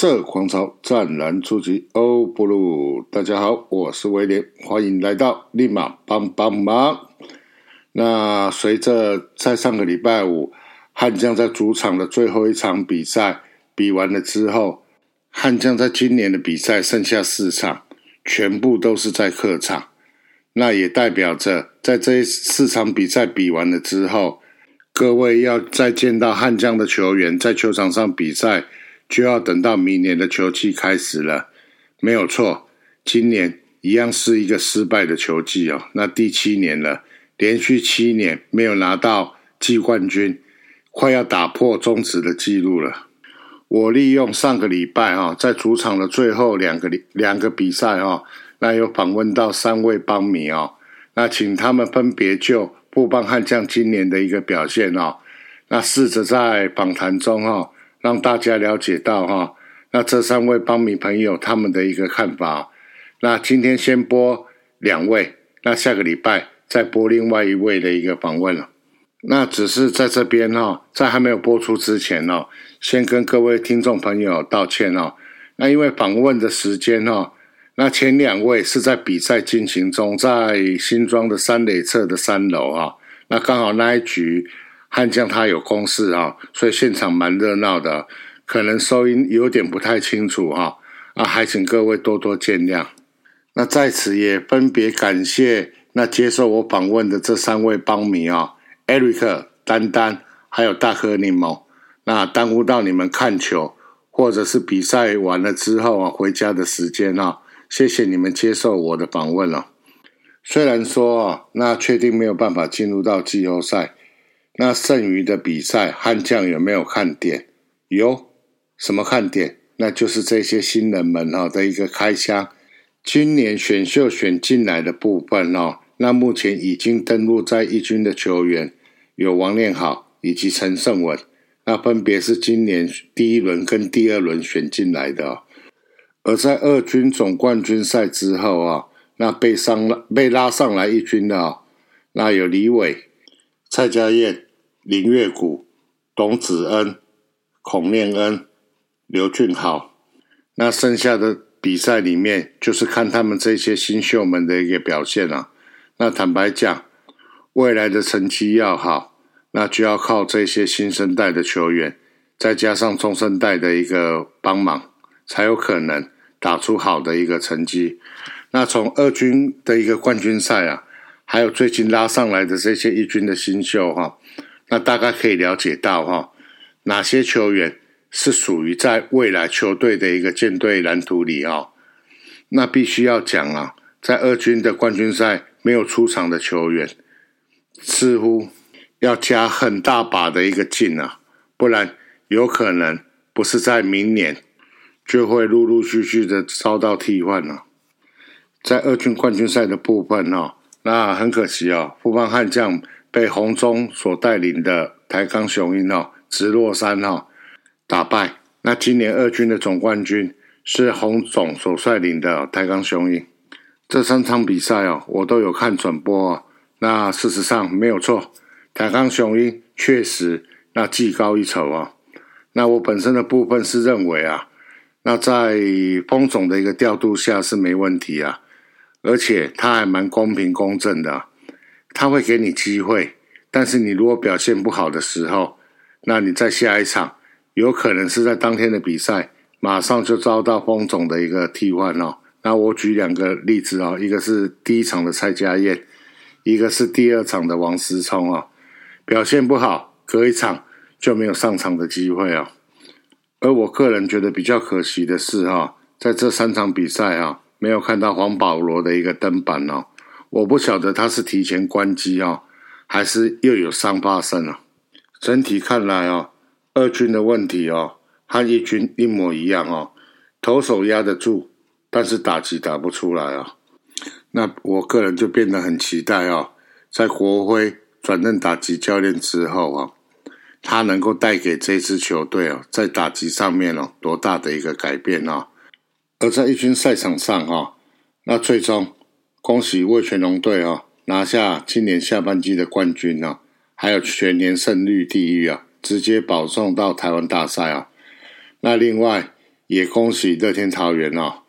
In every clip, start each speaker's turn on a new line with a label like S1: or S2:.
S1: 色狂潮湛蓝出击欧布鲁，大家好，我是威廉，欢迎来到立马帮帮忙。那随着在上个礼拜五悍将在主场的最后一场比赛比完了之后，悍将在今年的比赛剩下四场，全部都是在客场。那也代表着在这四场比赛比完了之后，各位要再见到悍将的球员在球场上比赛，就要等到明年的球季开始了。没有错，今年一样是一个失败的球季哦。那第七年了，连续七年没有拿到季冠军。快要打破中止的记录了。我利用上个礼拜哈，在主场的最后两个两个比赛哈，那有访问到三位邦迷哦，那请他们分别就布邦悍将今年的一个表现哦，那试着在访谈中哈，让大家了解到哈，那这三位帮迷朋友他们的一个看法。那今天先播两位，那下个礼拜再播另外一位的一个访问了。那只是在这边哈，在还没有播出之前哦，先跟各位听众朋友道歉哦。那因为访问的时间哦，那前两位是在比赛进行中，在新庄的三垒侧的三楼啊。那刚好那一局悍将他有公事啊，所以现场蛮热闹的，可能收音有点不太清楚哈。啊，还请各位多多见谅。那在此也分别感谢那接受我访问的这三位帮迷啊。Eric、丹丹，还有大颗柠檬，那耽误到你们看球，或者是比赛完了之后啊回家的时间啊，谢谢你们接受我的访问了。虽然说啊，那确定没有办法进入到季后赛，那剩余的比赛悍将有没有看点？有什么看点？那就是这些新人们哈的一个开箱，今年选秀选进来的部分哦，那目前已经登陆在一军的球员。有王念好以及陈胜文，那分别是今年第一轮跟第二轮选进来的。而在二军总冠军赛之后啊，那被上了被拉上来一军的啊，那有李伟、蔡家燕、林月谷、董子恩、孔念恩、刘俊豪。那剩下的比赛里面，就是看他们这些新秀们的一个表现了。那坦白讲。未来的成绩要好，那就要靠这些新生代的球员，再加上中生代的一个帮忙，才有可能打出好的一个成绩。那从二军的一个冠军赛啊，还有最近拉上来的这些一军的新秀哈，那大概可以了解到哈，哪些球员是属于在未来球队的一个舰队蓝图里哦。那必须要讲啊，在二军的冠军赛没有出场的球员。似乎要加很大把的一个劲啊，不然有可能不是在明年就会陆陆续续的遭到替换了。在二军冠军赛的部分哦，那很可惜哦，富邦悍将被红中所带领的台钢雄鹰哦，直落山哦打败。那今年二军的总冠军是洪总所率领的台钢雄鹰。这三场比赛哦，我都有看转播哦。那事实上没有错，台康雄鹰确实那技高一筹啊。那我本身的部分是认为啊，那在风总的一个调度下是没问题啊，而且他还蛮公平公正的，他会给你机会，但是你如果表现不好的时候，那你在下一场有可能是在当天的比赛马上就遭到风总的一个替换哦。那我举两个例子哦，一个是第一场的蔡家燕。一个是第二场的王思聪啊，表现不好，隔一场就没有上场的机会啊。而我个人觉得比较可惜的是哈，在这三场比赛啊，没有看到黄保罗的一个登板哦。我不晓得他是提前关机啊，还是又有伤发生了。整体看来啊，二军的问题哦，和一军一模一样哦，投手压得住，但是打击打不出来啊。那我个人就变得很期待哦，在国徽转任打击教练之后啊，他能够带给这支球队哦，在打击上面哦，多大的一个改变哦。而在一军赛场上哈，那最终恭喜魏全龙队哦，拿下今年下半季的冠军哦，还有全年胜率第一啊，直接保送到台湾大赛啊。那另外也恭喜乐天桃园哦。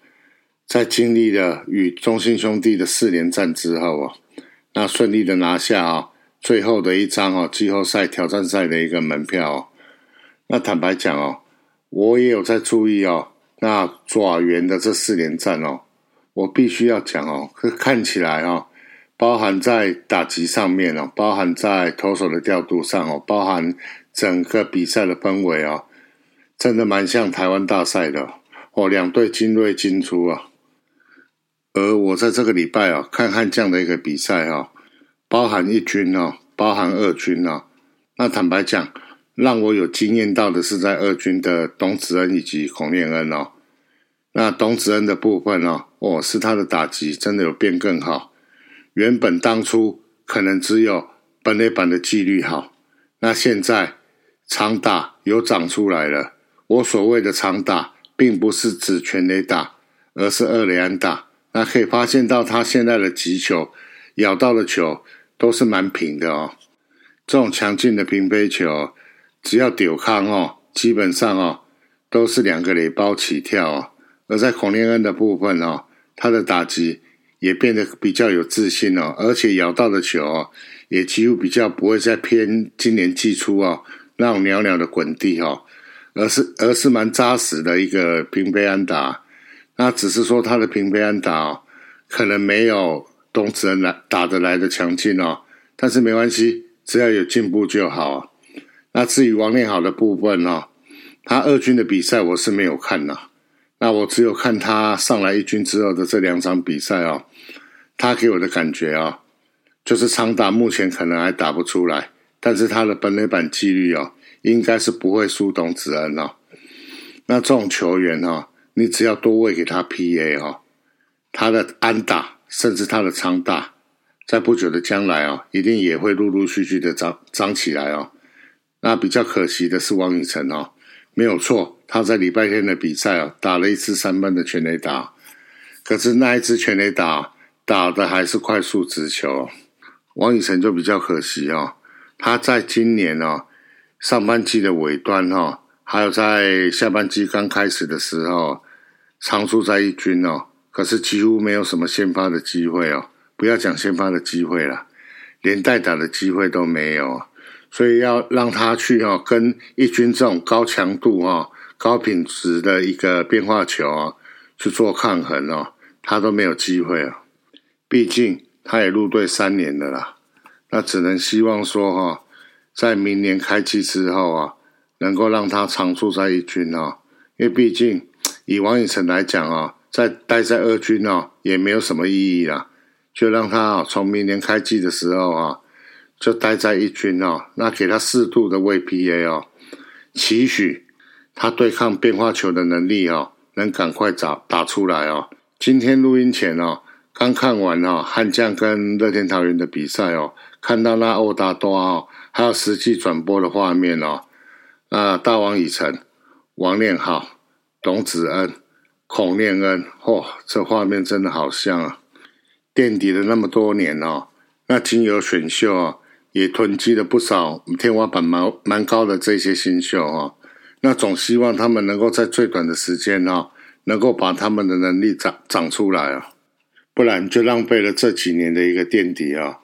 S1: 在经历了与中信兄弟的四连战之后啊，那顺利的拿下啊最后的一张哦季后赛挑战赛的一个门票哦。那坦白讲哦，我也有在注意哦，那爪元的这四连战哦，我必须要讲哦，看起来哦，包含在打击上面哦，包含在投手的调度上哦，包含整个比赛的氛围哦，真的蛮像台湾大赛的哦，两队精锐精出啊。而我在这个礼拜啊，看看这样的一个比赛啊，包含一军哦，包含二军哦。那坦白讲，让我有惊艳到的是在二军的董子恩以及孔念恩哦。那董子恩的部分哦，哦是他的打击真的有变更好。原本当初可能只有本垒板的纪律好，那现在长打有长出来了。我所谓的长打，并不是指全垒打，而是二垒安打。那可以发现到他现在的击球，咬到的球都是蛮平的哦。这种强劲的平飞球，只要丢抗哦，基本上哦都是两个垒包起跳哦。而在孔令恩的部分哦，他的打击也变得比较有自信哦，而且咬到的球哦，也几乎比较不会再偏今年季初哦那种袅袅的滚地哦，而是而是蛮扎实的一个平飞安打。那只是说他的平飞安打哦，可能没有东子来打得来的强劲哦，但是没关系，只要有进步就好。那至于王念好的部分哦，他二军的比赛我是没有看呐，那我只有看他上来一军之后的这两场比赛哦，他给我的感觉啊，就是长打目前可能还打不出来，但是他的本垒板纪律哦，应该是不会输董子恩哦。那这种球员哦。你只要多喂给他 PA 哦，他的安打甚至他的长打，在不久的将来哦，一定也会陆陆续续的长长起来哦。那比较可惜的是王宇成哦，没有错，他在礼拜天的比赛啊，打了一次三分的全垒打，可是那一支全垒打打的还是快速直球。王宇成就比较可惜哦，他在今年哦上半季的尾端哈，还有在下半季刚开始的时候。常驻在一军哦，可是几乎没有什么先发的机会哦。不要讲先发的机会了，连代打的机会都没有。所以要让他去哦，跟一军这种高强度哦、高品质的一个变化球啊去做抗衡哦，他都没有机会哦。毕竟他也入队三年了啦，那只能希望说哈，在明年开季之后啊，能够让他常驻在一军哦，因为毕竟。以王宇成来讲啊，在待在二军哦，也没有什么意义啦，就让他啊，从明年开季的时候啊，就待在一军哦，那给他适度的喂 PA 哦，期许他对抗变化球的能力哦，能赶快打打出来哦。今天录音前哦，刚看完哦，悍将跟乐天桃园的比赛哦，看到那欧达多哦，还有实际转播的画面哦，啊，大王以成、王念浩。董子恩、孔念恩，嚯，这画面真的好像啊！垫底了那么多年哦，那经由选秀啊，也囤积了不少天花板蛮蛮高的这些新秀哦。那总希望他们能够在最短的时间哦，能够把他们的能力长长出来啊，不然就浪费了这几年的一个垫底啊，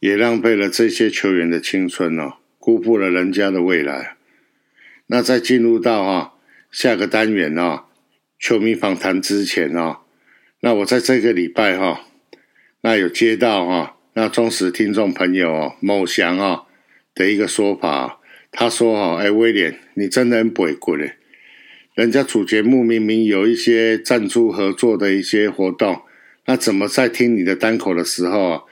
S1: 也浪费了这些球员的青春哦，辜负了人家的未来。那在进入到啊。下个单元哦，球迷访谈之前哦，那我在这个礼拜哈，那有接到哈，那忠实听众朋友哦，某祥啊的一个说法，他说哈，哎，威廉，你真的很不过嘞，人家主节目明明有一些赞助合作的一些活动，那怎么在听你的单口的时候啊，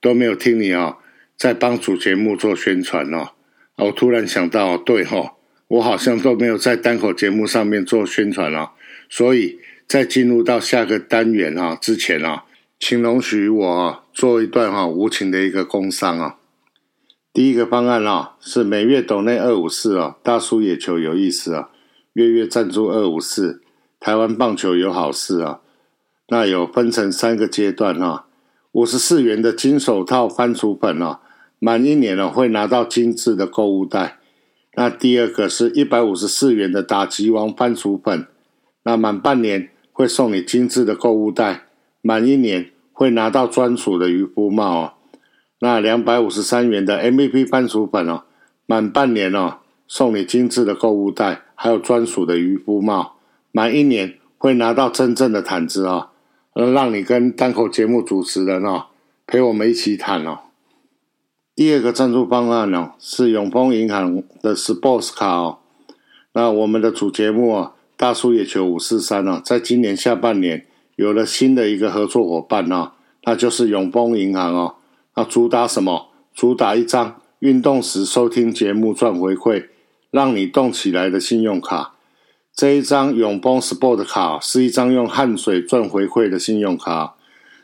S1: 都没有听你啊，在帮主节目做宣传哦？我突然想到，对哈。我好像都没有在单口节目上面做宣传了，所以在进入到下个单元啊之前啊，请容许我做一段哈无情的一个工商啊。第一个方案啊是每月斗内二五四啊，大叔野球有意思啊，月月赞助二五四，台湾棒球有好事啊。那有分成三个阶段哈，五十四元的金手套番薯粉哦，满一年了会拿到精致的购物袋。那第二个是一百五十四元的打击王番薯粉，那满半年会送你精致的购物袋，满一年。会拿到专属的渔夫帽哦，那两百五十三元的 MVP 番薯粉哦，满半年哦送你精致的购物袋，还有专属的渔夫帽，满一年会拿到真正的毯子哦，让你跟单口节目主持人哦陪我们一起毯哦。第二个赞助方案哦是永丰银行的 Sports 卡哦，那我们的主节目哦大叔野球五四三哦，在今年下半年。有了新的一个合作伙伴啊，那就是永丰银行哦。那主打什么？主打一张运动时收听节目赚回馈，让你动起来的信用卡。这一张永丰 Sport 卡是一张用汗水赚回馈的信用卡。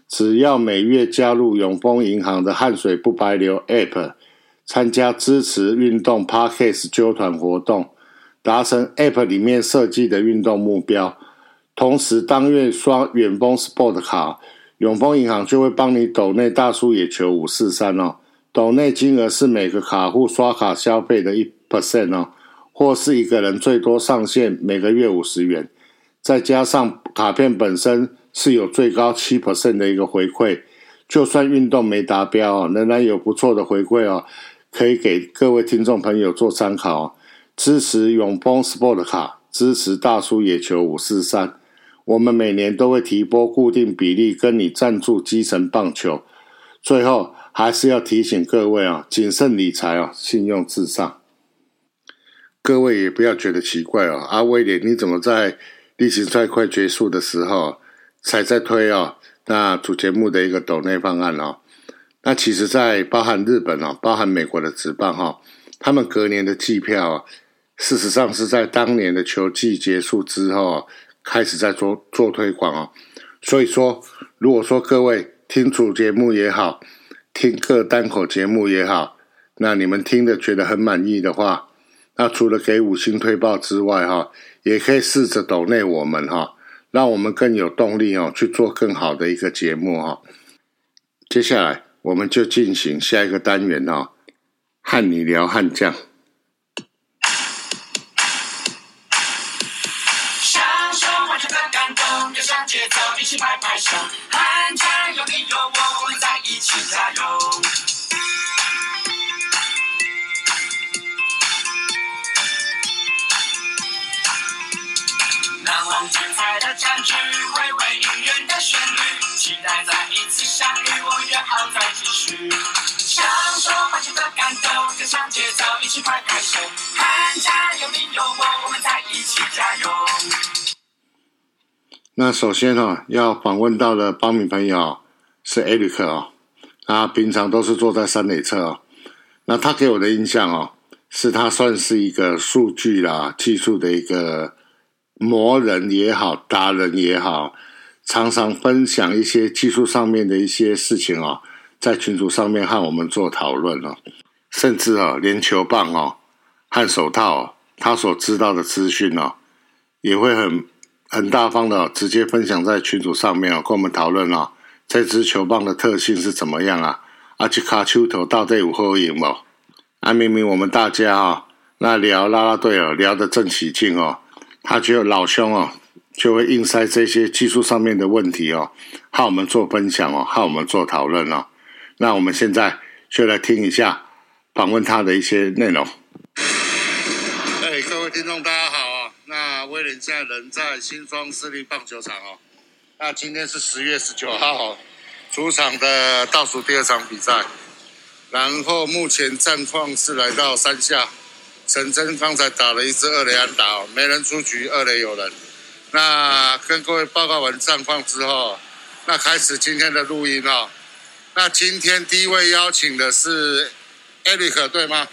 S1: 只要每月加入永丰银行的汗水不白流 App，参加支持运动 Parkes 揪团活动，达成 App 里面设计的运动目标。同时，当月刷远丰 Sport 卡，永丰银行就会帮你抖内大叔野球五四三哦。抖内金额是每个卡户刷卡消费的一 percent 哦，或是一个人最多上限每个月五十元，再加上卡片本身是有最高七 percent 的一个回馈，就算运动没达标哦，仍然有不错的回馈哦，可以给各位听众朋友做参考。支持永丰 Sport 卡，支持大叔野球五四三。我们每年都会提拨固定比例跟你赞助基层棒球。最后还是要提醒各位啊，谨慎理财啊，信用至上。各位也不要觉得奇怪哦，阿威廉你怎么在例行赛快结束的时候才在推哦？那主节目的一个抖内方案哦，那其实，在包含日本哦，包含美国的职棒哈，他们隔年的季票，事实上是在当年的球季结束之后。开始在做做推广哦，所以说，如果说各位听主节目也好，听各单口节目也好，那你们听的觉得很满意的话，那除了给五星推报之外哈，也可以试着抖内我们哈，让我们更有动力哦去做更好的一个节目哈。接下来我们就进行下一个单元哦，和你聊悍将。起拍拍手，喊加油！你有我，我们在一起加油。难忘精彩的战局，回味音乐的旋律，期待再一次相遇，我约好再继续。享受欢庆的感动，跟上节奏，一起拍拍手，喊加油！你有我，我们在一起加油。那首先哈，要访问到的帮民朋友是艾利克哦，他平常都是坐在三垒侧哦。那他给我的印象哦，是他算是一个数据啦、技术的一个魔人也好、达人也好，常常分享一些技术上面的一些事情哦，在群组上面和我们做讨论哦，甚至啊，连球棒哦和手套，他所知道的资讯哦，也会很。很大方的，直接分享在群组上面哦，跟我们讨论哦，这支球棒的特性是怎么样啊？阿吉卡丘头到底有何影哦？啊，明明我们大家啊，那聊啦啦队哦，聊得正起劲哦，他就老兄哦，就会硬塞这些技术上面的问题哦，和我们做分享哦，和我们做讨论哦。那我们现在就来听一下访问他的一些内容。哎，各位听众，大家好。那威廉现在人在新庄市立棒球场哦。那今天是十月十九号，主场的倒数第二场比赛。然后目前战况是来到三下，陈真刚才打了一支二垒安打哦，没人出局，二垒有人。那跟各位报告完战况之后，那开始今天的录音哦。那今天第一位邀请的是艾利克，对吗？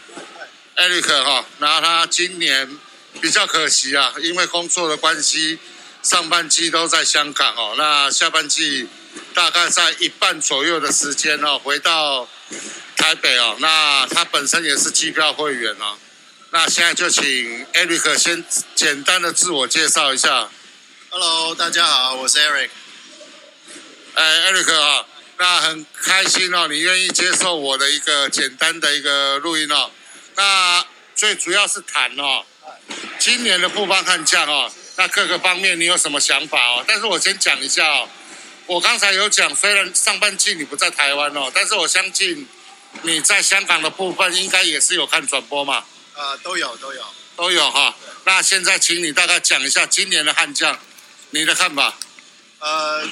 S1: 艾利克哈，那他今年。比较可惜啊，因为工作的关系，上半季都在香港哦。那下半季大概在一半左右的时间哦，回到台北哦。那他本身也是机票会员哦。那现在就请 Eric 先简单的自我介绍一下。
S2: Hello，大家好，我是 Eric。
S1: 哎，Eric 啊，那很开心哦，你愿意接受我的一个简单的一个录音哦。那最主要是谈哦，今年的富邦悍将哦，那各个方面你有什么想法哦？但是我先讲一下哦，我刚才有讲，虽然上半季你不在台湾哦，但是我相信你在香港的部分应该也是有看转播嘛。
S2: 呃，都有都有
S1: 都有哈。那现在请你大概讲一下今年的悍将，你的看法。
S2: 呃，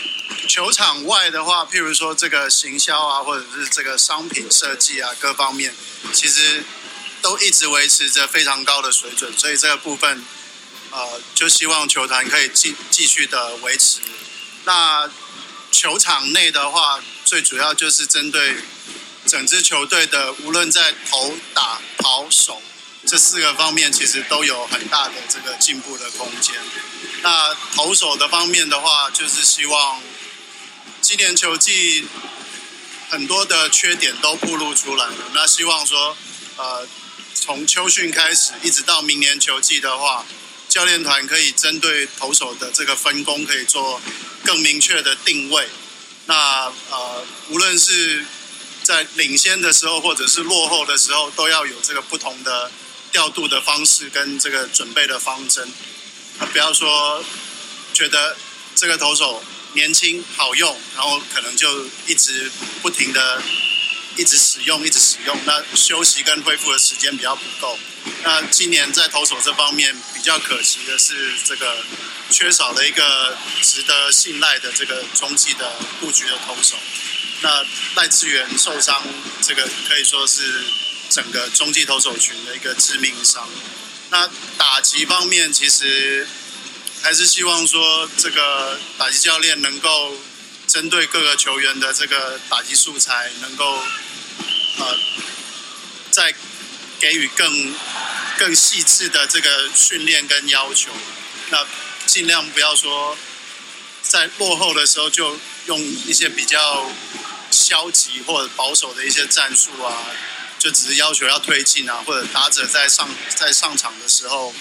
S2: 球场外的话，譬如说这个行销啊，或者是这个商品设计啊，各方面其实都一直维持着非常高的水准，所以这个部分呃，就希望球团可以继继续的维持。那球场内的话，最主要就是针对整支球队的，无论在投打跑手。这四个方面其实都有很大的这个进步的空间。那投手的方面的话，就是希望今年球季很多的缺点都暴露出来了。那希望说，呃，从秋训开始一直到明年球季的话，教练团可以针对投手的这个分工，可以做更明确的定位。那呃，无论是在领先的时候，或者是落后的时候，都要有这个不同的。调度的方式跟这个准备的方针，不要说觉得这个投手年轻好用，然后可能就一直不停的一直使用，一直使用，那休息跟恢复的时间比较不够。那今年在投手这方面比较可惜的是，这个缺少了一个值得信赖的这个中继的布局的投手。那赖志源受伤，这个可以说是。整个中继投手群的一个致命伤。那打击方面，其实还是希望说，这个打击教练能够针对各个球员的这个打击素材，能够呃再给予更更细致的这个训练跟要求。那尽量不要说在落后的时候就用一些比较消极或者保守的一些战术啊。就只是要求要推进啊，或者打者在上在上场的时候，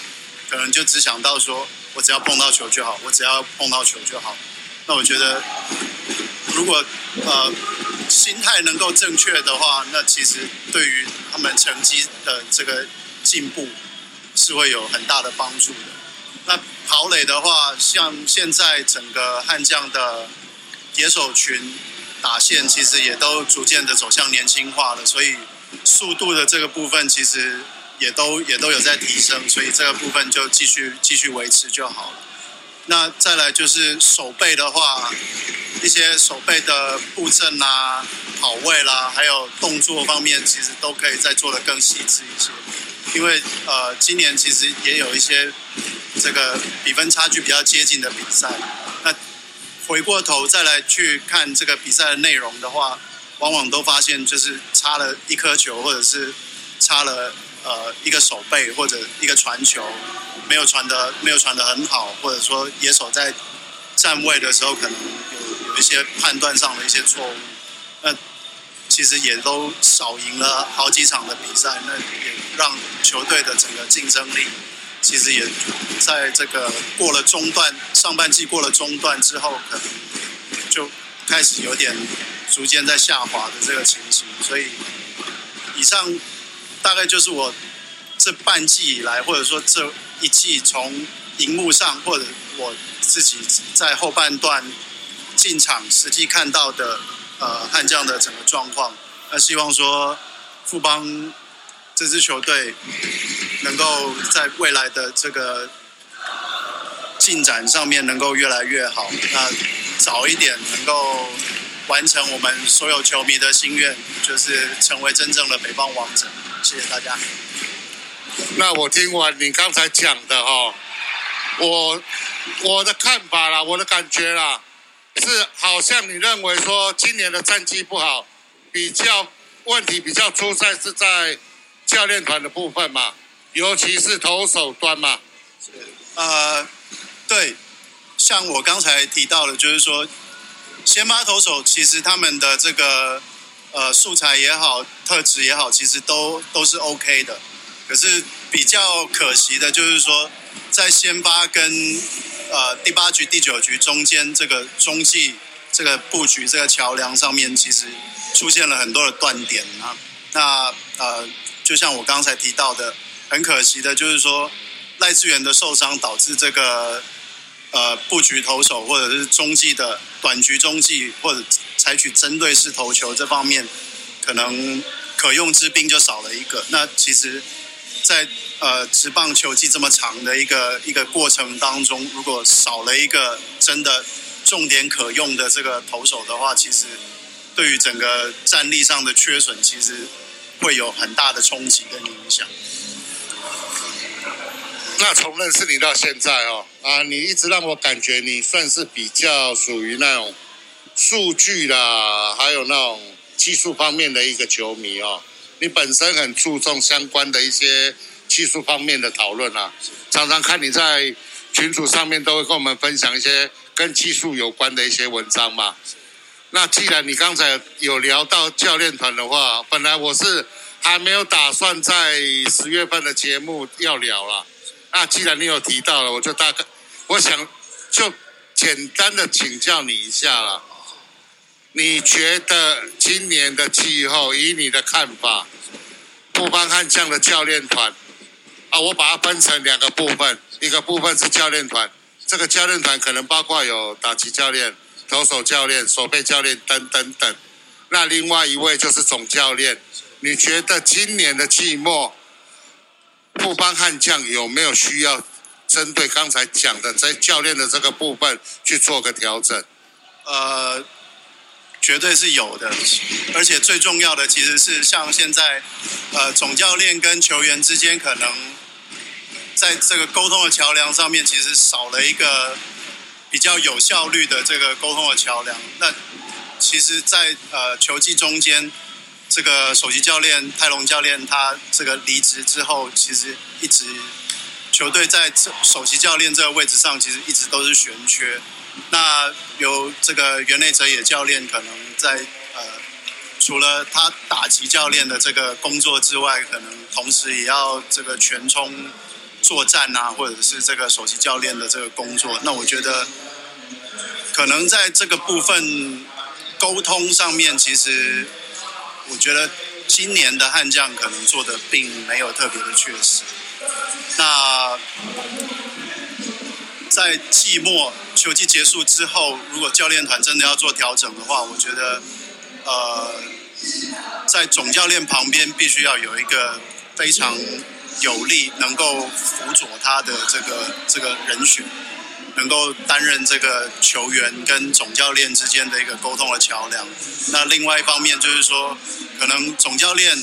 S2: 可能就只想到说我只要碰到球就好，我只要碰到球就好。那我觉得，如果呃心态能够正确的话，那其实对于他们成绩的这个进步是会有很大的帮助的。那跑垒的话，像现在整个悍将的野手群打线，其实也都逐渐的走向年轻化了，所以。速度的这个部分其实也都也都有在提升，所以这个部分就继续继续维持就好了。那再来就是手背的话，一些手背的布阵啦、跑位啦，还有动作方面，其实都可以再做的更细致一些。因为呃，今年其实也有一些这个比分差距比较接近的比赛。那回过头再来去看这个比赛的内容的话。往往都发现，就是差了一颗球，或者是差了呃一个手背或者一个传球，没有传的没有传的很好，或者说野手在站位的时候可能有有一些判断上的一些错误，那其实也都少赢了好几场的比赛，那也让球队的整个竞争力其实也在这个过了中段，上半季过了中段之后，可能就开始有点。逐渐在下滑的这个情形，所以以上大概就是我这半季以来，或者说这一季从荧幕上或者我自己在后半段进场实际看到的呃悍将的整个状况。那希望说富邦这支球队能够在未来的这个进展上面能够越来越好，那早一点能够。完成我们所有球迷的心愿，就是成为真正的北方王者。谢谢大家。
S1: 那我听完你刚才讲的哈，我我的看法啦，我的感觉啦，是好像你认为说今年的战绩不好，比较问题比较出在是在教练团的部分嘛，尤其是投手端嘛。
S2: 呃，对，像我刚才提到的，就是说。先发投手其实他们的这个呃素材也好，特质也好，其实都都是 OK 的。可是比较可惜的就是说，在先发跟呃第八局、第九局中间这个中继这个布局、这个桥梁上面，其实出现了很多的断点啊。那呃，就像我刚才提到的，很可惜的就是说赖志源的受伤导致这个呃布局投手或者是中继的短局中继或者采取针对式投球这方面，可能可用之兵就少了一个。那其实。在呃，职棒球季这么长的一个一个过程当中，如果少了一个真的重点可用的这个投手的话，其实对于整个战力上的缺损，其实会有很大的冲击跟影响。
S1: 那从认识你到现在哦，啊，你一直让我感觉你算是比较属于那种数据啦，还有那种技术方面的一个球迷哦。你本身很注重相关的一些技术方面的讨论啊，常常看你在群组上面都会跟我们分享一些跟技术有关的一些文章嘛。那既然你刚才有聊到教练团的话，本来我是还没有打算在十月份的节目要聊了。那既然你有提到了，我就大概我想就简单的请教你一下了。你觉得今年的气候，以你的看法，布邦悍将的教练团啊，我把它分成两个部分，一个部分是教练团，这个教练团可能包括有打击教练、投手教练、守备教练等等等。那另外一位就是总教练。你觉得今年的季末，布邦悍将有没有需要针对刚才讲的在教练的这个部分去做个调整？呃。
S2: 绝对是有的，而且最重要的其实是像现在，呃，总教练跟球员之间可能在这个沟通的桥梁上面，其实少了一个比较有效率的这个沟通的桥梁。那其实，在呃球季中间，这个首席教练泰隆教练他这个离职之后，其实一直球队在这首席教练这个位置上，其实一直都是悬缺。那有这个袁内哲也教练，可能在呃，除了他打击教练的这个工作之外，可能同时也要这个全冲作战啊，或者是这个首席教练的这个工作。那我觉得，可能在这个部分沟通上面，其实我觉得今年的悍将可能做的并没有特别的确实。那。在季末球季结束之后，如果教练团真的要做调整的话，我觉得，呃，在总教练旁边必须要有一个非常有力、能够辅佐他的这个这个人选，能够担任这个球员跟总教练之间的一个沟通的桥梁。那另外一方面就是说，可能总教练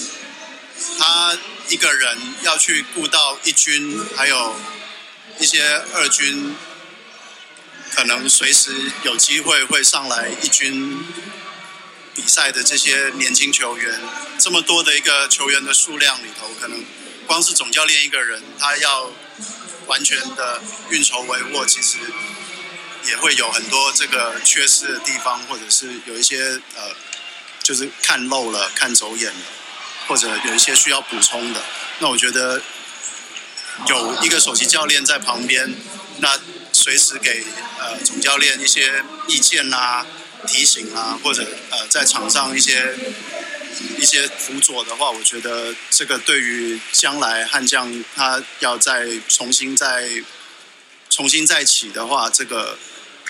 S2: 他一个人要去顾到一军，还有。一些二军可能随时有机会会上来一军比赛的这些年轻球员，这么多的一个球员的数量里头，可能光是总教练一个人，他要完全的运筹帷幄，其实也会有很多这个缺失的地方，或者是有一些呃，就是看漏了、看走眼了，或者有一些需要补充的。那我觉得。有一个首席教练在旁边，那随时给呃总教练一些意见啦、提醒啦，或者呃在场上一些一些辅佐的话，我觉得这个对于将来悍将他要再重新再重新再起的话，这个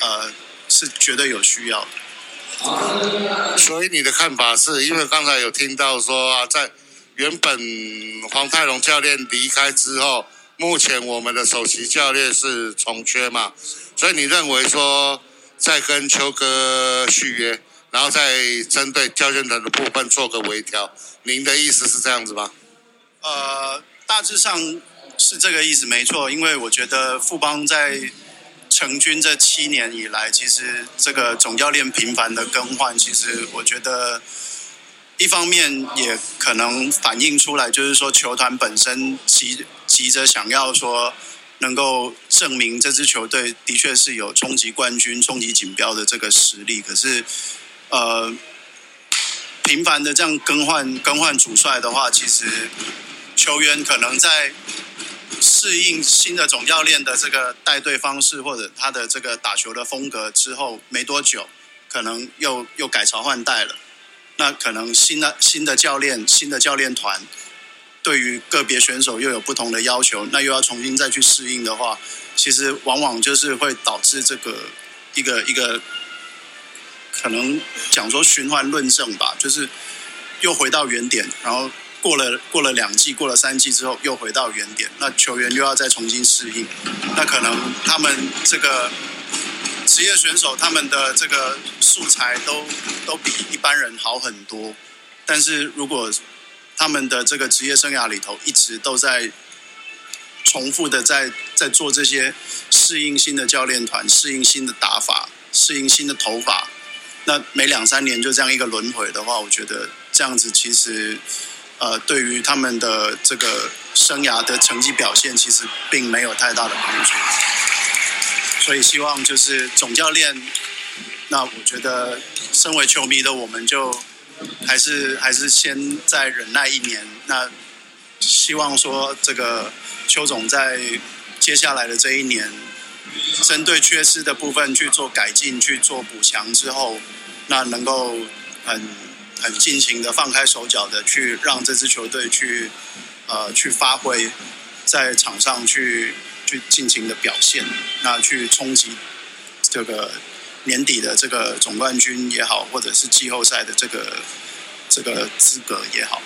S2: 呃是绝对有需要
S1: 的。所以你的看法是因为刚才有听到说啊，在原本黄泰龙教练离开之后。目前我们的首席教练是重缺嘛，所以你认为说再跟秋哥续约，然后再针对教练团的部分做个微调，您的意思是这样子吗？
S2: 呃，大致上是这个意思，没错。因为我觉得富邦在成军这七年以来，其实这个总教练频繁的更换，其实我觉得。一方面也可能反映出来，就是说球团本身急急着想要说，能够证明这支球队的确是有冲击冠军、冲击锦标的这个实力。可是，呃，频繁的这样更换更换主帅的话，其实球员可能在适应新的总教练的这个带队方式或者他的这个打球的风格之后，没多久，可能又又改朝换代了。那可能新的新的教练、新的教练团。对于个别选手又有不同的要求，那又要重新再去适应的话，其实往往就是会导致这个一个一个可能讲说循环论证吧，就是又回到原点，然后过了过了两季，过了三季之后又回到原点，那球员又要再重新适应，那可能他们这个职业选手他们的这个素材都都比一般人好很多，但是如果他们的这个职业生涯里头，一直都在重复的在在做这些适应新的教练团、适应新的打法、适应新的头发。那每两三年就这样一个轮回的话，我觉得这样子其实呃，对于他们的这个生涯的成绩表现，其实并没有太大的帮助。所以希望就是总教练，那我觉得身为球迷的我们就。还是还是先再忍耐一年。那希望说这个邱总在接下来的这一年，针对缺失的部分去做改进、去做补强之后，那能够很很尽情的放开手脚的去让这支球队去呃去发挥，在场上去去尽情的表现，那去冲击这个。年底的这个总冠军也好，或者是季后赛的这个这个资格也好。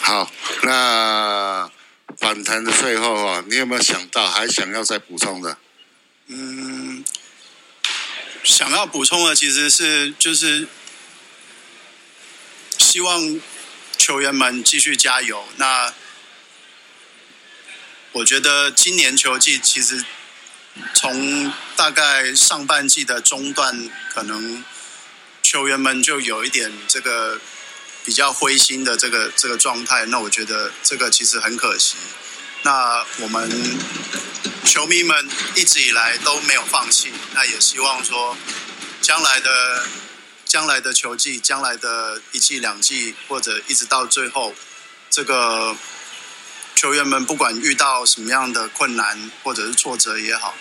S1: 好，那反弹的最后啊，你有没有想到还想要再补充的？
S2: 嗯，想要补充的其实是就是希望球员们继续加油。那我觉得今年球季其实。从大概上半季的中段，可能球员们就有一点这个比较灰心的这个这个状态。那我觉得这个其实很可惜。那我们球迷们一直以来都没有放弃。那也希望说，将来的将来的球季，将来的一季两季，或者一直到最后，这个球员们不管遇到什么样的困难或者是挫折也好。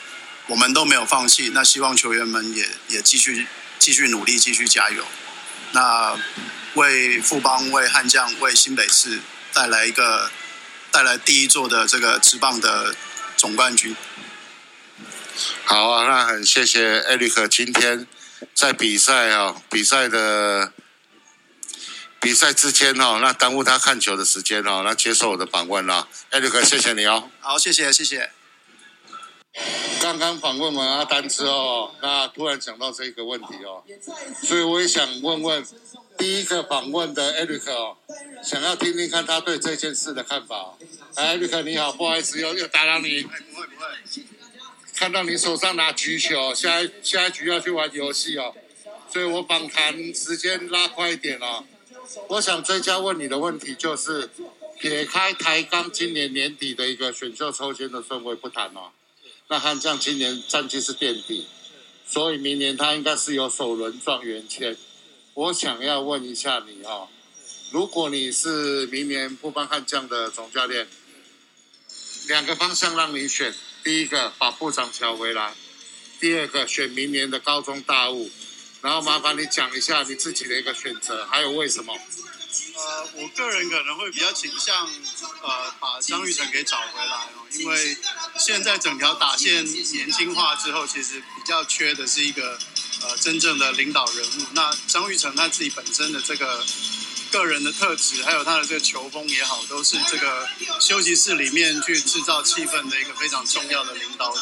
S2: 我们都没有放弃，那希望球员们也也继续继续努力，继续加油。那为富邦、为悍将、为新北市带来一个带来第一座的这个职棒的总冠军。
S1: 好啊，那很谢谢艾利克今天在比赛啊比赛的比赛之间哦，那耽误他看球的时间哦，那接受我的访问了，艾利克，谢谢你哦。
S2: 好，谢谢，谢谢。
S1: 刚刚访问完阿丹之后，那突然讲到这个问题哦，所以我也想问问第一个访问的艾瑞克哦，想要听听看他对这件事的看法。艾瑞克你好，不好意思又又打扰你。
S2: 不会不会。
S1: 看到你手上拿橘球，下一下一局要去玩游戏哦，所以我访谈时间拉快一点哦。我想追加问你的问题就是，撇开台钢今年年底的一个选秀抽签的顺位不谈哦。那悍将今年战绩是垫底，所以明年他应该是有首轮状元签。我想要问一下你哦，如果你是明年不帮悍将的总教练，两个方向让你选，第一个把部长调回来，第二个选明年的高中大物，然后麻烦你讲一下你自己的一个选择，还有为什么？
S2: 呃，我个人可能会比较倾向，呃，把张玉成给找回来哦，因为现在整条打线年轻化之后，其实比较缺的是一个呃真正的领导人物。那张玉成他自己本身的这个。个人的特质，还有他的这个球风也好，都是这个休息室里面去制造气氛的一个非常重要的领导者。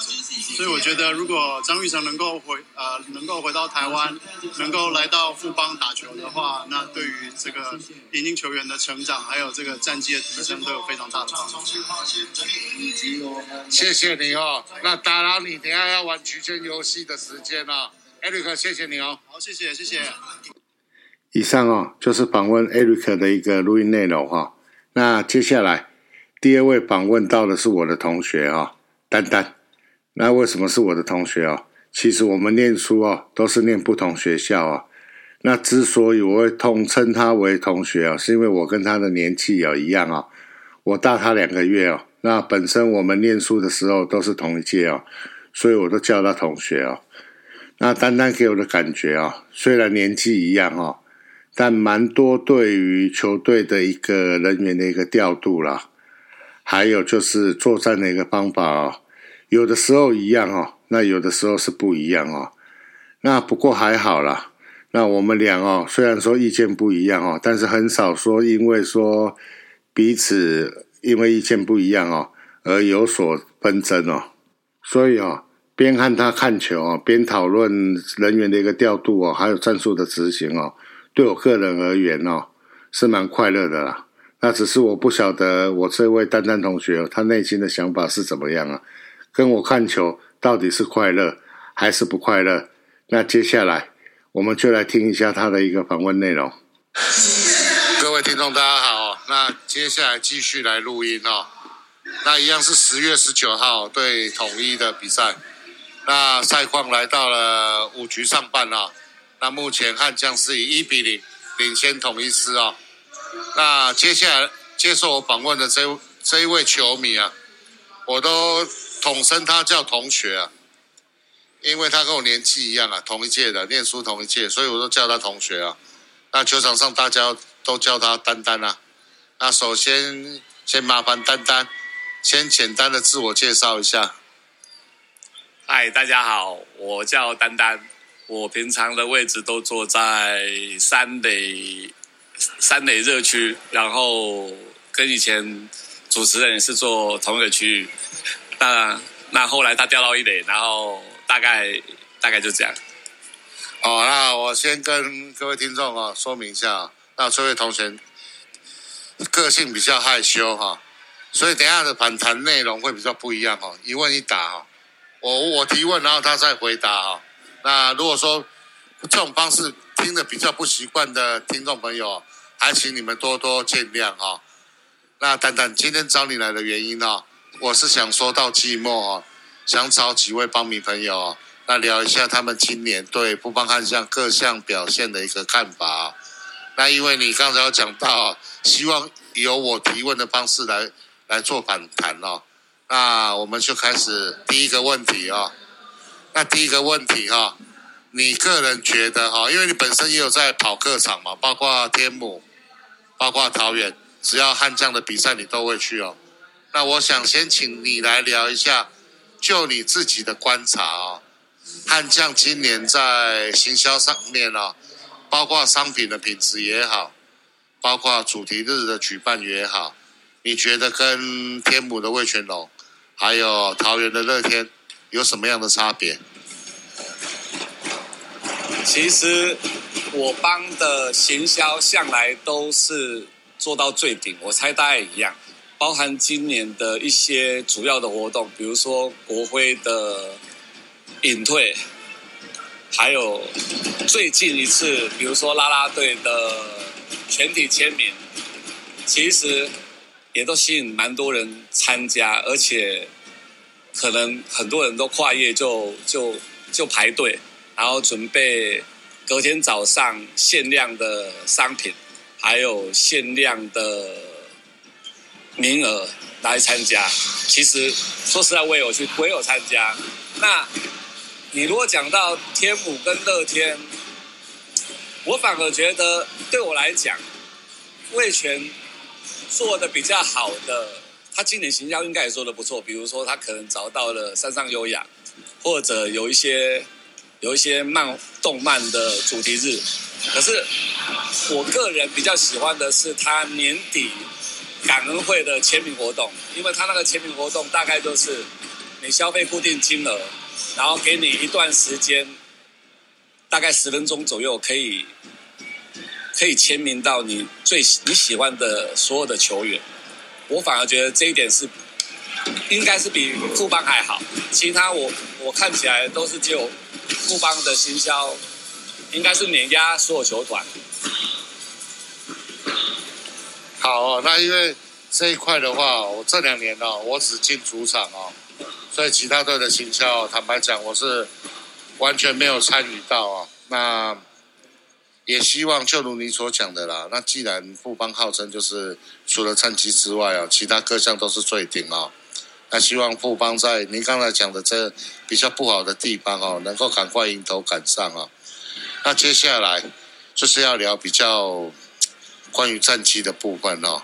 S2: 所以我觉得，如果张玉成能够回呃能够回到台湾，能够来到富邦打球的话，那对于这个年轻球员的成长，还有这个战绩的提升，都有非常大的帮助。
S1: 谢谢你哦，那打扰你，等下要玩曲线游戏的时间了，瑞克，谢谢你哦。
S2: 好，谢谢，谢谢。
S1: 以上哦，就是访问 Eric 的一个录音内容哈。那接下来第二位访问到的是我的同学哈。
S3: 丹丹。那为什么是我的同学哦？其实我们念书哦，都是念不同学校啊。那之所以我会统称他为同学哦，是因为我跟他的年纪哦一样啊，我大他两个月哦。那本身我们念书的时候都是同一届哦，所以我都叫他同学哦。那丹丹给我的感觉啊，虽然年纪一样哦，但蛮多对于球队的一个人员的一个调度啦，还有就是作战的一个方法哦，有的时候一样哦。那有的时候是不一样哦，那不过还好啦。那我们俩哦，虽然说意见不一样哦，但是很少说因为说彼此因为意见不一样哦而有所纷争哦。所以哦，边看他看球哦，边讨论人员的一个调度哦，还有战术的执行哦，对我个人而言哦，是蛮快乐的啦。那只是我不晓得我这位丹丹同学他内心的想法是怎么样啊？跟我看球。到底是快乐还是不快乐？那接下来我们就来听一下他的一个访问内容。
S1: 各位听众，大家好。那接下来继续来录音哦。那一样是十月十九号对统一的比赛。那赛况来到了五局上半啊。那目前悍将是以一比零领先统一师啊。那接下来接受我访问的这这一位球迷啊，我都。统称他叫同学啊，因为他跟我年纪一样啊，同一届的，念书同一届，所以我都叫他同学啊。那球场上大家都叫他丹丹啊。那首先先麻烦丹丹先简单的自我介绍一下。
S4: 嗨，大家好，我叫丹丹，我平常的位置都坐在三垒三垒热区，然后跟以前主持人也是坐同一个区域。那那后来他掉到一垒，然后大概大概就这样。
S1: 哦，那我先跟各位听众啊说明一下，那这位同学个性比较害羞哈，所以等下的访谈内容会比较不一样哈，一问一答哈，我我提问，然后他再回答哈。那如果说这种方式听得比较不习惯的听众朋友，还请你们多多见谅哈。那等等，今天找你来的原因呢？我是想说到寂寞哦，想找几位帮迷朋友哦，那聊一下他们今年对不帮悍将各项表现的一个看法。那因为你刚才有讲到，希望由我提问的方式来来做反弹哦。那我们就开始第一个问题哦。那第一个问题哈，你个人觉得哈，因为你本身也有在跑客场嘛，包括天母，包括桃园，只要悍将的比赛你都会去哦。那我想先请你来聊一下，就你自己的观察啊，悍将今年在行销上面啊，包括商品的品质也好，包括主题日的举办也好，你觉得跟天母的味全龙，还有桃园的乐天有什么样的差别？
S4: 其实我帮的行销向来都是做到最顶，我猜大家也一样。包含今年的一些主要的活动，比如说国徽的隐退，还有最近一次，比如说啦啦队的全体签名，其实也都吸引蛮多人参加，而且可能很多人都跨夜就就就排队，然后准备隔天早上限量的商品，还有限量的。名额来参加，其实说实在，我也有去，我也有参加。那你如果讲到天母跟乐天，我反而觉得对我来讲，味全做的比较好的，他今年行销应该也做的不错。比如说，他可能找到了山上优雅，或者有一些有一些漫动漫的主题日。可是我个人比较喜欢的是他年底。感恩会的签名活动，因为他那个签名活动大概就是你消费固定金额，然后给你一段时间，大概十分钟左右可以可以签名到你最你喜欢的所有的球员。我反而觉得这一点是应该是比富邦还好，其他我我看起来都是只有富邦的行销应该是碾压所有球团。
S1: 好，那因为这一块的话，我这两年呢，我只进主场哦，所以其他队的行销，坦白讲，我是完全没有参与到啊。那也希望就如你所讲的啦。那既然富邦号称就是除了战绩之外啊，其他各项都是最顶啊。那希望富邦在您刚才讲的这比较不好的地方哦，能够赶快迎头赶上啊。那接下来就是要聊比较关于战绩的部分哦。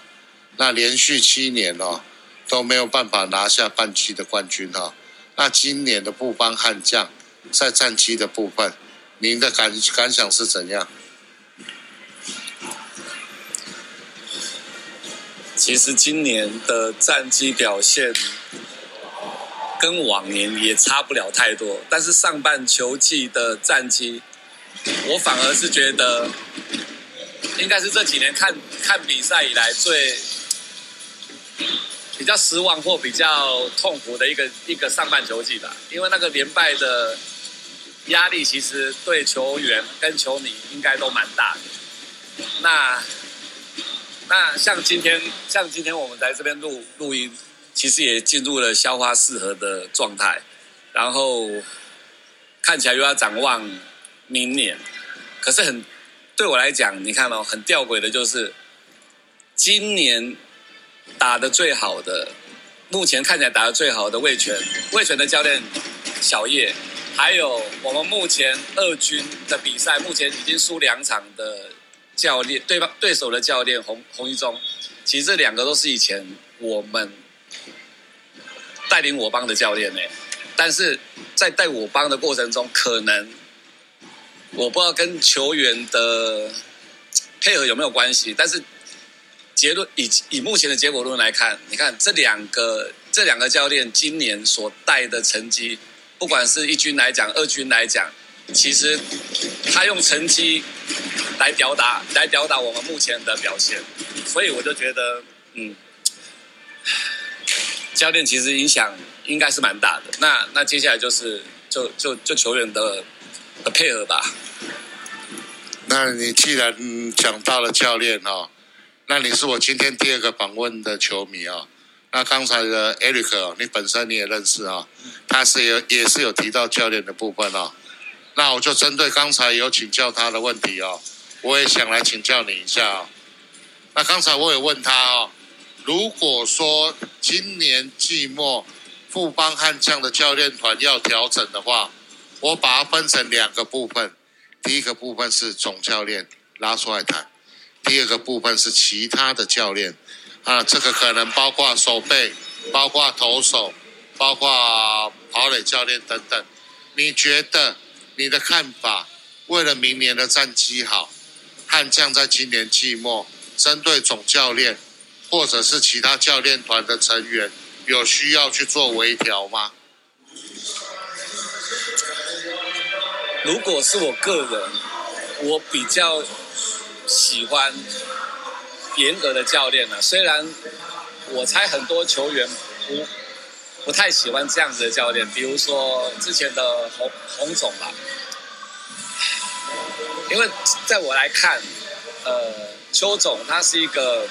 S1: 那连续七年哦都没有办法拿下半区的冠军哈。那今年的布邦悍将在战绩的部分，您的感感想是怎样？
S4: 其实今年的战绩表现跟往年也差不了太多，但是上半球季的战绩，我反而是觉得应该是这几年看看比赛以来最。比较失望或比较痛苦的一个一个上半球季吧，因为那个连败的压力其实对球员跟球迷应该都蛮大的。那那像今天像今天我们在这边录录音，其实也进入了消化适合的状态，然后看起来又要展望明年。可是很对我来讲，你看哦，很吊诡的就是今年。打的最好的，目前看起来打的最好的魏权，魏权的教练小叶，还有我们目前二军的比赛，目前已经输两场的教练，对方对手的教练洪洪一中，其实这两个都是以前我们带领我帮的教练呢，但是在带我帮的过程中，可能我不知道跟球员的配合有没有关系，但是。结论以以目前的结果论来看，你看这两个这两个教练今年所带的成绩，不管是一军来讲，二军来讲，其实他用成绩来表达来表达我们目前的表现，所以我就觉得，嗯，教练其实影响应该是蛮大的。那那接下来就是就就就球员的的配合吧。
S1: 那你既然讲到了教练哦。那你是我今天第二个访问的球迷啊。那刚才的 Eric，你本身你也认识啊，他是有也是有提到教练的部分哦。那我就针对刚才有请教他的问题哦，我也想来请教你一下哦。那刚才我也问他哦，如果说今年季末富邦悍将的教练团要调整的话，我把它分成两个部分，第一个部分是总教练拉出来谈。第二个部分是其他的教练，啊，这个可能包括手背，包括投手，包括跑垒教练等等。你觉得你的看法？为了明年的战绩好，悍将在今年季末针对总教练或者是其他教练团的成员，有需要去做微调吗？
S4: 如果是我个人，我比较。喜欢严格的教练呢，虽然我猜很多球员不不太喜欢这样子的教练，比如说之前的洪洪总吧，因为在我来看，呃，邱总他是一个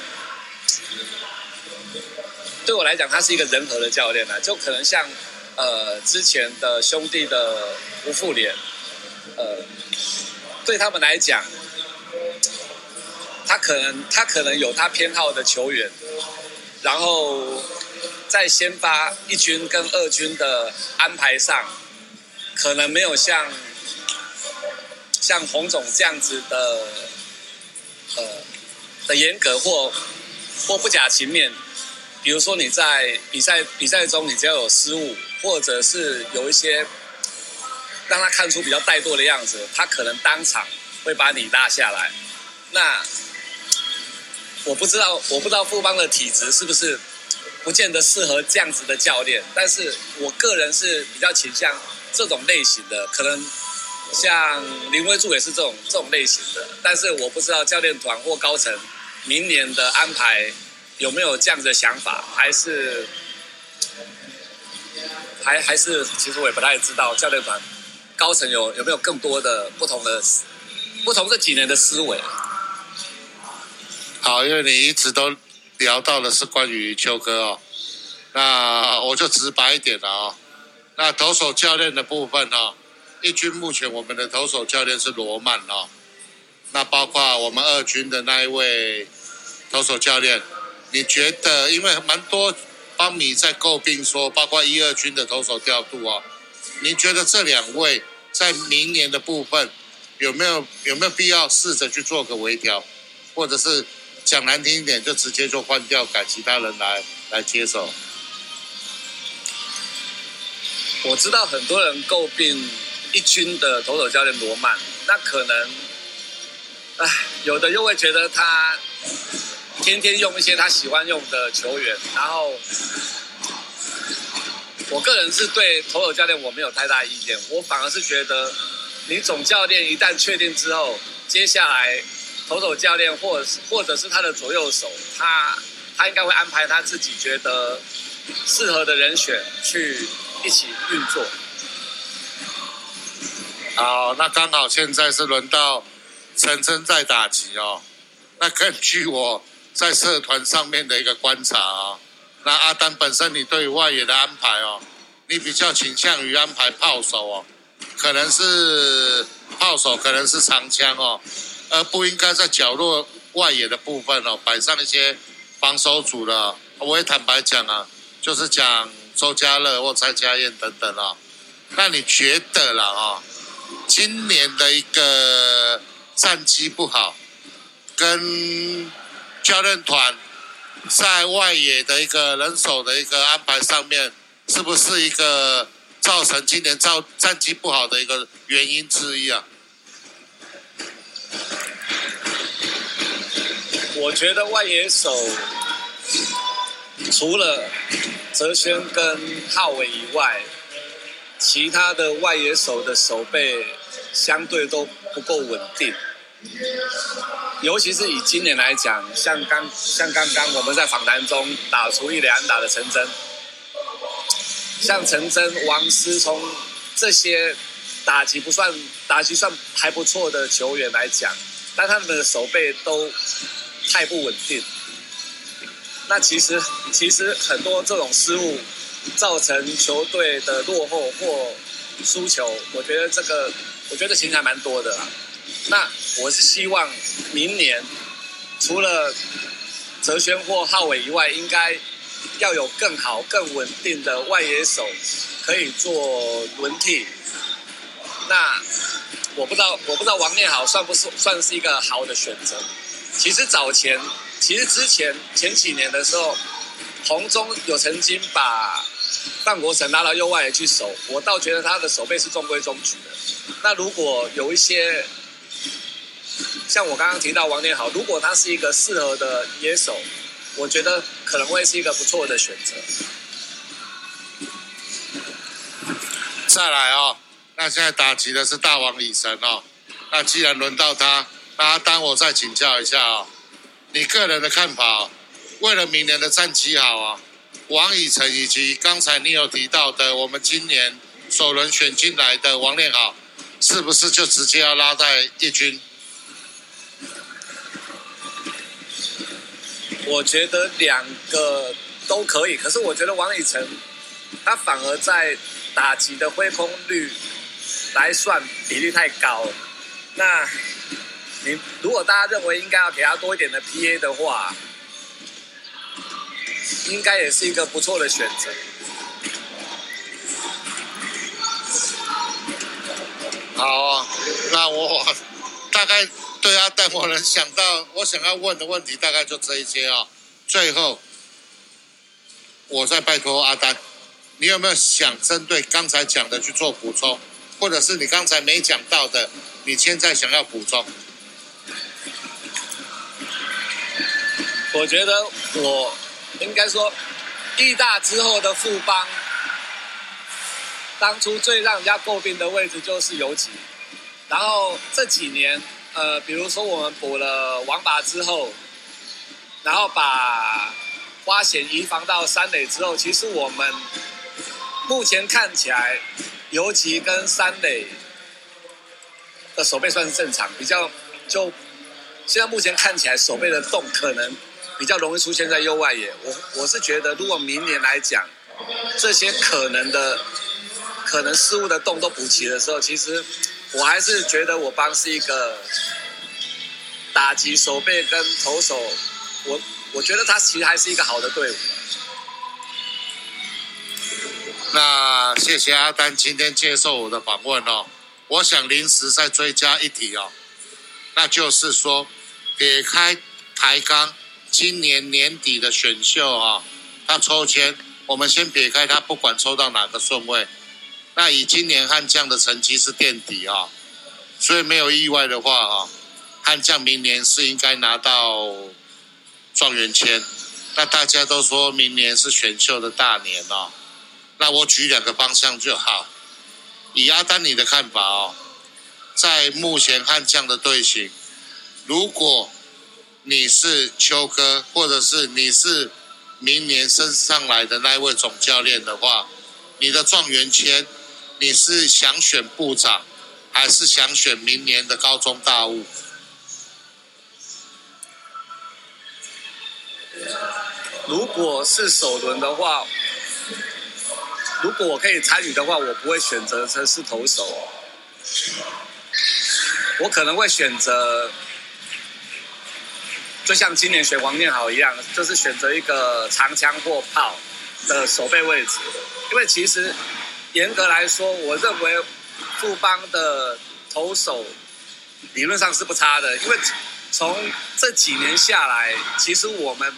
S4: 对我来讲，他是一个人和的教练呢，就可能像呃之前的兄弟的吴富联，呃，对他们来讲。他可能他可能有他偏好的球员，然后在先发一军跟二军的安排上，可能没有像像洪总这样子的呃的严格或或不假情面。比如说你在比赛比赛中，你只要有失误，或者是有一些让他看出比较怠惰的样子，他可能当场会把你拉下来。那我不知道，我不知道富邦的体质是不是不见得适合这样子的教练，但是我个人是比较倾向这种类型的，可能像林威柱也是这种这种类型的，但是我不知道教练团或高层明年的安排有没有这样子的想法，还是还还是，其实我也不太知道教练团高层有有没有更多的不同的不同这几年的思维。
S1: 好，因为你一直都聊到的是关于秋哥哦，那我就直白一点了啊。
S5: 那投手教练的部分哦，一军目前我们的投手教练是罗曼哦，那包括我们二军的那一位投手教练，你觉得因为蛮多邦米在诟病说，包括一二军的投手调度哦，你觉得这两位在明年的部分有没有有没有必要试着去做个微调，或者是讲难听一点，就直接就换掉，改其他人来来接手？
S4: 我知道很多人诟病一军的投手教练罗曼，那可能，唉，有的又会觉得他天天用一些他喜欢用的球员，然后我个人是对投手教练我没有太大意见，我反而是觉得你总教练一旦确定之后，接下来投手教练或者是或者是他的左右手，他他应该会安排他自己觉得适合的人选去。一起运作。
S5: 好，那刚好现在是轮到陈真在打击哦。那根据我在社团上面的一个观察啊，那阿丹本身你对外野的安排哦，你比较倾向于安排炮手哦，可能是炮手，可能是长枪哦，而不应该在角落外野的部分哦摆上一些防守组的。我也坦白讲啊，就是讲。周家乐或蔡家燕等等啊，那你觉得了啊？今年的一个战绩不好，跟教练团在外野的一个人手的一个安排上面，是不是一个造成今年造战绩不好的一个原因之一啊？
S4: 我觉得外野手除了。泽轩跟浩伟以外，其他的外野手的手背相对都不够稳定，尤其是以今年来讲，像刚像刚刚我们在访谈中打出一两打的陈真，像陈真、王思聪这些打击不算打击算还不错的球员来讲，但他们的手背都太不稳定。那其实，其实很多这种失误造成球队的落后或输球，我觉得这个，我觉得情况蛮多的啦。那我是希望明年除了泽轩或浩伟以外，应该要有更好、更稳定的外野手可以做轮替。那我不知道，我不知道王念好算不算算是一个好的选择。其实早前。其实之前前几年的时候，红中有曾经把范国成拉到右外去守，我倒觉得他的守备是中规中矩的。那如果有一些像我刚刚提到王天好，如果他是一个适合的野手，我觉得可能会是一个不错的选择。
S5: 再来哦，那现在打击的是大王李神哦。那既然轮到他，那当我再请教一下哦。你个人的看法，为了明年的战绩好啊，王以诚以及刚才你有提到的，我们今年首轮选进来的王练好，是不是就直接要拉在一军？
S4: 我觉得两个都可以，可是我觉得王以诚他反而在打击的挥空率来算比例太高，那。你如果大家认为应该要给他多一点的 PA 的话，应该也是一个不错的选择。
S5: 好，那我大概对阿戴我能想到我想要问的问题大概就这一些啊。最后，我再拜托阿丹，你有没有想针对刚才讲的去做补充，或者是你刚才没讲到的，你现在想要补充？
S4: 我觉得我应该说，义大之后的富邦，当初最让人家诟病的位置就是游击。然后这几年，呃，比如说我们补了王拔之后，然后把花钱移防到三垒之后，其实我们目前看起来，游击跟三垒的手背算是正常，比较就现在目前看起来手背的洞可能。比较容易出现在右外野，我我是觉得，如果明年来讲，这些可能的可能失误的洞都补齐的时候，其实我还是觉得我帮是一个打击手背跟投手，我我觉得他其实还是一个好的队伍。
S5: 那谢谢阿丹今天接受我的访问哦。我想临时再追加一题哦，那就是说，撇开台钢今年年底的选秀啊，他抽签，我们先撇开他不管抽到哪个顺位，那以今年悍将的成绩是垫底啊，所以没有意外的话啊，悍将明年是应该拿到状元签，那大家都说明年是选秀的大年哦。那我举两个方向就好。以阿丹你的看法哦，在目前悍将的队形，如果你是秋哥，或者是你是明年升上来的那一位总教练的话，你的状元签，你是想选部长，还是想选明年的高中大物？
S4: 如果是首轮的话。如果我可以参与的话，我不会选择成是投手，我可能会选择，就像今年选王念好一样，就是选择一个长枪或炮的守备位置。因为其实严格来说，我认为富邦的投手理论上是不差的，因为从这几年下来，其实我们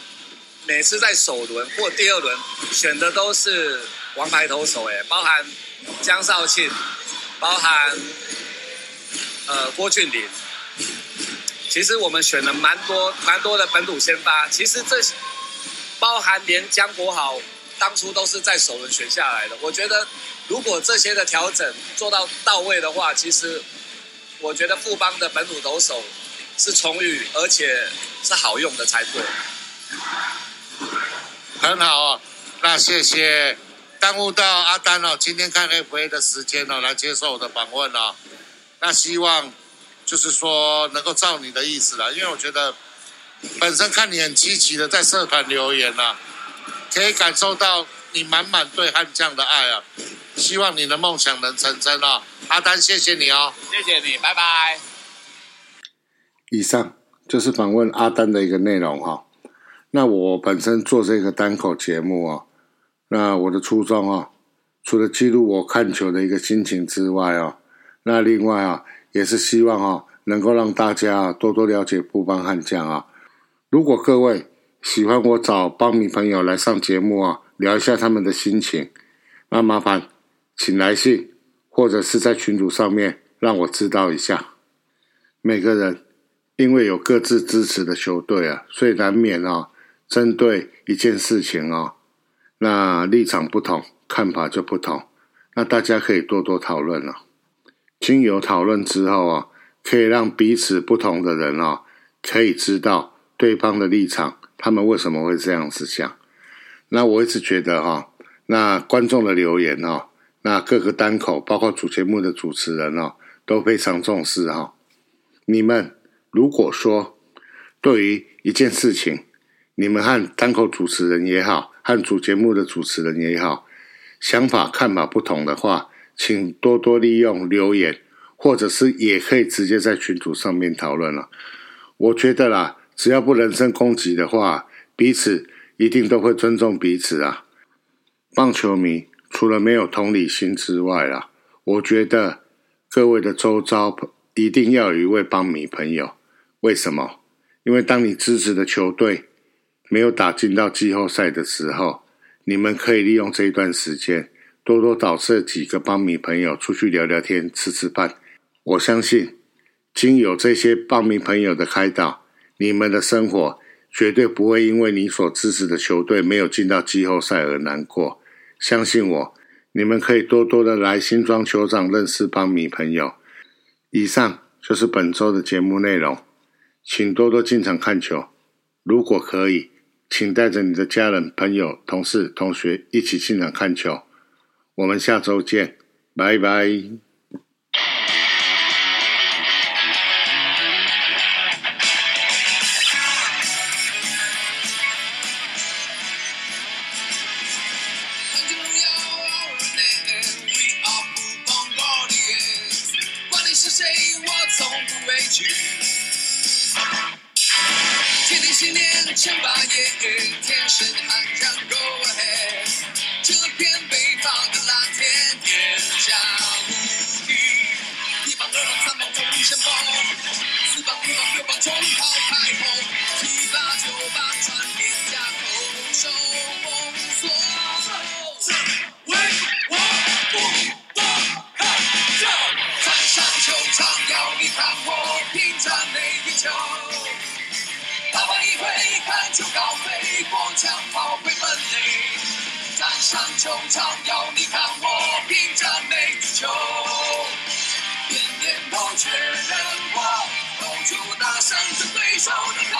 S4: 每次在首轮或第二轮选的都是。王牌投手哎，包含江少庆，包含呃郭俊麟。其实我们选了蛮多蛮多的本土先发，其实这包含连江国豪当初都是在首轮选下来的。我觉得如果这些的调整做到到位的话，其实我觉得富邦的本土投手是充裕而且是好用的才对。
S5: 很好啊，那谢谢。耽误到阿丹哦，今天看 FA 的时间哦，来接受我的访问哦。那希望就是说能够照你的意思啦，因为我觉得本身看你很积极的在社团留言呐，可以感受到你满满对悍将的爱啊。希望你的梦想能成真啊，阿丹，谢谢你哦，
S4: 谢谢你，拜拜。
S1: 以上就是访问阿丹的一个内容哈。那我本身做这个单口节目哦。那我的初衷啊，除了记录我看球的一个心情之外啊，那另外啊，也是希望啊，能够让大家多多了解布邦悍将啊。如果各位喜欢我找邦迷朋友来上节目啊，聊一下他们的心情，那麻烦请来信或者是在群组上面让我知道一下。每个人因为有各自支持的球队啊，所以难免啊，针对一件事情啊。那立场不同，看法就不同。那大家可以多多讨论了。经由讨论之后啊，可以让彼此不同的人啊，可以知道对方的立场，他们为什么会这样子想。那我一直觉得哈，那观众的留言哦，那各个单口，包括主节目的主持人哦，都非常重视哈。你们如果说对于一件事情，你们和单口主持人也好，和主节目的主持人也好，想法看法不同的话，请多多利用留言，或者是也可以直接在群组上面讨论了。我觉得啦，只要不人身攻击的话，彼此一定都会尊重彼此啊。棒球迷除了没有同理心之外啦，我觉得各位的周遭一定要有一位棒迷朋友。为什么？因为当你支持的球队。没有打进到季后赛的时候，你们可以利用这一段时间，多多找这几个帮米朋友出去聊聊天、吃吃饭。我相信，经有这些帮米朋友的开导，你们的生活绝对不会因为你所支持的球队没有进到季后赛而难过。相信我，你们可以多多的来新庄球场认识帮米朋友。以上就是本周的节目内容，请多多进场看球，如果可以。请带着你的家人、朋友、同事、同学一起进场看球。我们下周见。拜拜。
S6: 场要你看我拼战每支球，点点头确认我投出大胜，是对手的。